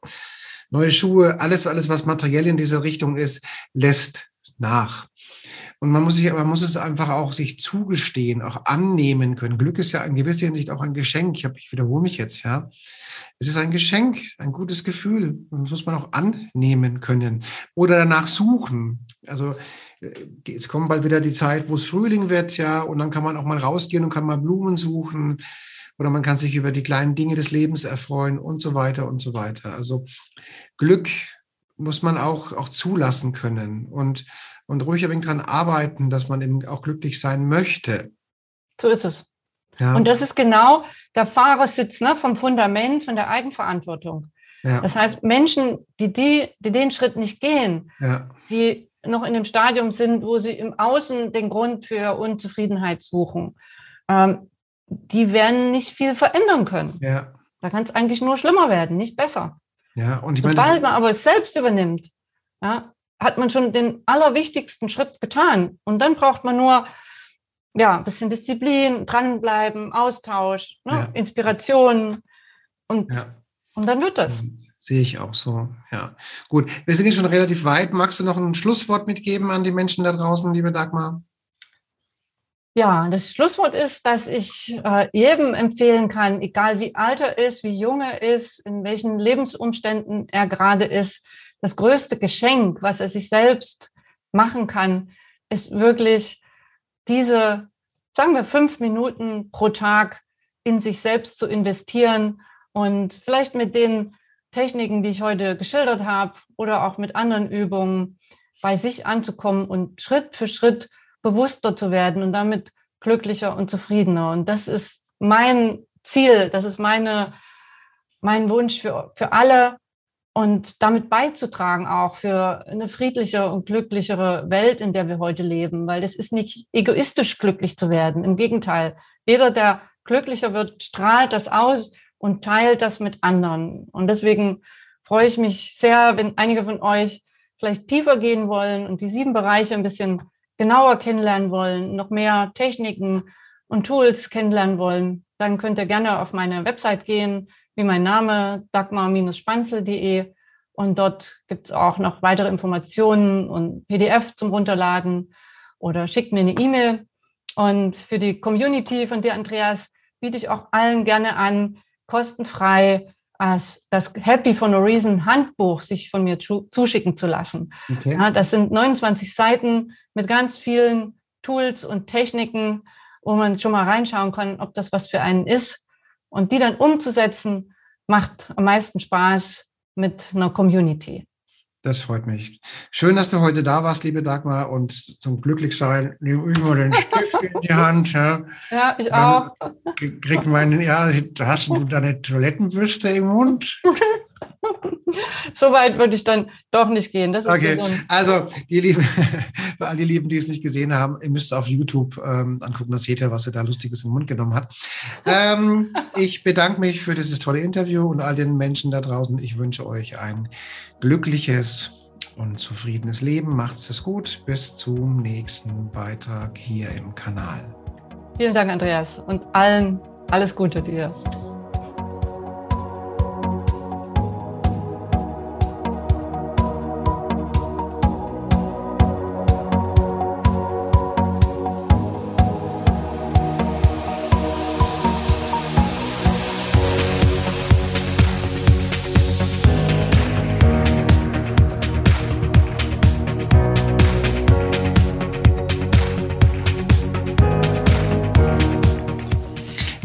Neue Schuhe, alles, alles, was materiell in dieser Richtung ist, lässt nach. Und man muss sich, man muss es einfach auch sich zugestehen, auch annehmen können. Glück ist ja in gewisser Hinsicht auch ein Geschenk. Ich, hab, ich wiederhole mich jetzt, ja. Es ist ein Geschenk, ein gutes Gefühl. Das muss man auch annehmen können oder danach suchen. Also äh, es kommt bald wieder die Zeit, wo es Frühling wird, ja, und dann kann man auch mal rausgehen und kann mal Blumen suchen oder man kann sich über die kleinen Dinge des Lebens erfreuen und so weiter und so weiter. Also Glück muss man auch, auch zulassen können und, und ruhig ein wenig dran arbeiten, dass man eben auch glücklich sein möchte. So ist es. Ja. Und das ist genau der Fahrersitz ne, vom Fundament, von der Eigenverantwortung. Ja. Das heißt, Menschen, die, die, die den Schritt nicht gehen, ja. die noch in dem Stadium sind, wo sie im Außen den Grund für Unzufriedenheit suchen, ähm, die werden nicht viel verändern können. Ja. Da kann es eigentlich nur schlimmer werden, nicht besser. Ja, und ich meine, Sobald man aber es selbst übernimmt, ja, hat man schon den allerwichtigsten Schritt getan. Und dann braucht man nur ja, ein bisschen Disziplin, dranbleiben, Austausch, ne, ja. Inspiration und, ja. und dann wird das. Sehe ich auch so, ja. Gut, wir sind jetzt schon relativ weit. Magst du noch ein Schlusswort mitgeben an die Menschen da draußen, liebe Dagmar? Ja, das Schlusswort ist, dass ich äh, jedem empfehlen kann, egal wie alt er ist, wie jung er ist, in welchen Lebensumständen er gerade ist, das größte Geschenk, was er sich selbst machen kann, ist wirklich diese, sagen wir, fünf Minuten pro Tag in sich selbst zu investieren und vielleicht mit den Techniken, die ich heute geschildert habe oder auch mit anderen Übungen bei sich anzukommen und Schritt für Schritt bewusster zu werden und damit glücklicher und zufriedener. Und das ist mein Ziel, das ist meine, mein Wunsch für, für alle und damit beizutragen auch für eine friedlichere und glücklichere Welt, in der wir heute leben, weil es ist nicht egoistisch glücklich zu werden. Im Gegenteil, jeder, der glücklicher wird, strahlt das aus und teilt das mit anderen. Und deswegen freue ich mich sehr, wenn einige von euch vielleicht tiefer gehen wollen und die sieben Bereiche ein bisschen genauer kennenlernen wollen, noch mehr Techniken und Tools kennenlernen wollen, dann könnt ihr gerne auf meine Website gehen, wie mein Name, dagmar-spanzel.de. Und dort gibt es auch noch weitere Informationen und PDF zum Runterladen oder schickt mir eine E-Mail. Und für die Community von dir, Andreas, biete ich auch allen gerne an, kostenfrei als das Happy for No Reason Handbuch sich von mir zuschicken zu lassen. Okay. Ja, das sind 29 Seiten mit ganz vielen Tools und Techniken, wo man schon mal reinschauen kann, ob das was für einen ist. Und die dann umzusetzen, macht am meisten Spaß mit einer Community. Das freut mich. Schön, dass du heute da warst, liebe Dagmar. Und zum Glücklichsein nehme ich mal den Stift in die Hand. Ja, ja ich auch. Krieg meinen, ja, hast du deine Toilettenbürste im Mund? <laughs> <laughs> so weit würde ich dann doch nicht gehen. okay, so also die Lieben, <laughs> für all die Lieben, die es nicht gesehen haben, ihr müsst es auf YouTube ähm, angucken, das seht ihr, was er da Lustiges in den Mund genommen hat. Ähm, <laughs> ich bedanke mich für dieses tolle Interview und all den Menschen da draußen. Ich wünsche euch ein glückliches und zufriedenes Leben. Macht's es gut. Bis zum nächsten Beitrag hier im Kanal. Vielen Dank, Andreas, und allen alles Gute dir.